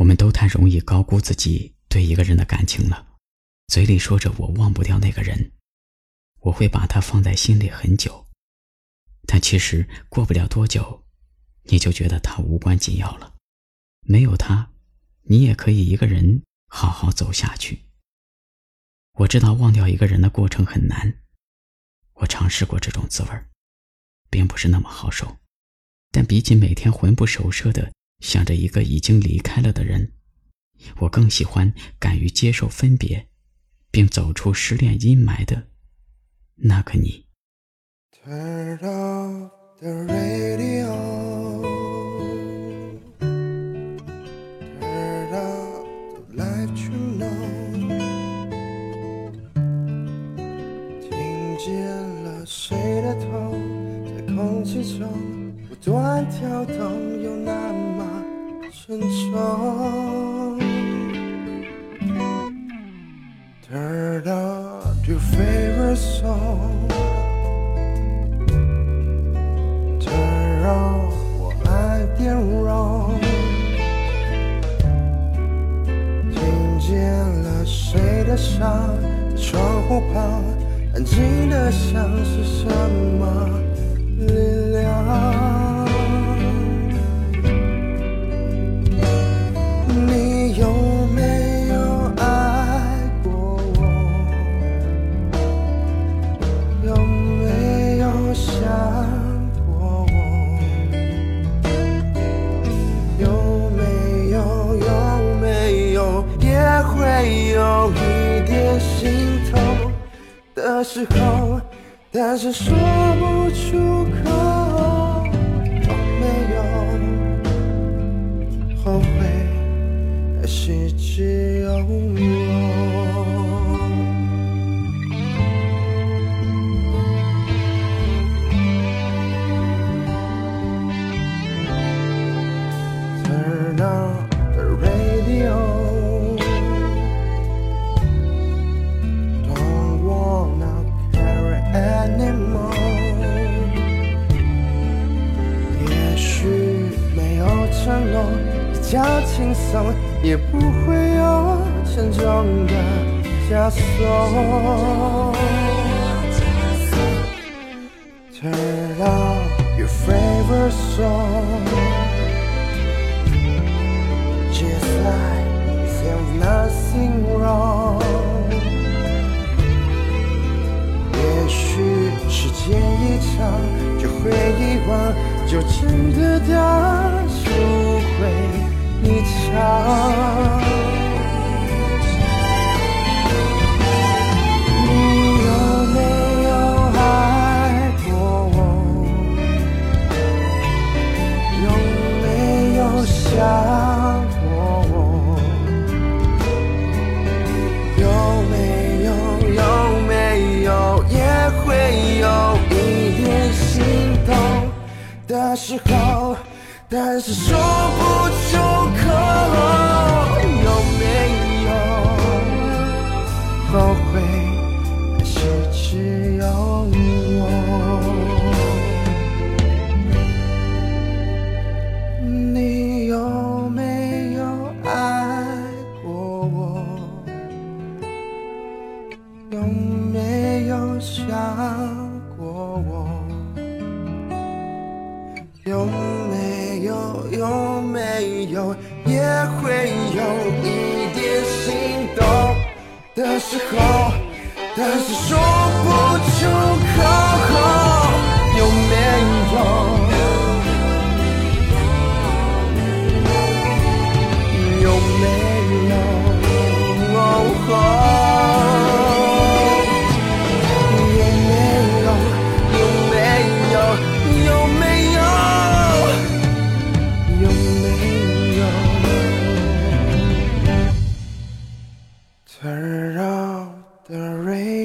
我们都太容易高估自己对一个人的感情了，嘴里说着我忘不掉那个人，我会把他放在心里很久，但其实过不了多久，你就觉得他无关紧要了。没有他，你也可以一个人好好走下去。我知道忘掉一个人的过程很难，我尝试过这种滋味并不是那么好受。但比起每天魂不守舍的想着一个已经离开了的人，我更喜欢敢于接受分别，并走出失恋阴霾的那个你。沉重。Turn up your favorite song。Turn up 我爱电容。听见了谁的伤，窗户旁，安静的像是什么力量。时候，但是说不出口，没有后悔，还是只有我？较轻松，也不会有沉重的枷锁。Turn on your favorite song, just like there's nothing wrong。也许时间一长，会遗忘，就真的大不会。一场。的时候？但是说不出口，有没有后悔？还是只有我？你有没有爱过我？有没有想有有没有也会有一点心动的时候，但是说不出口，有没有？缠绕的蕊。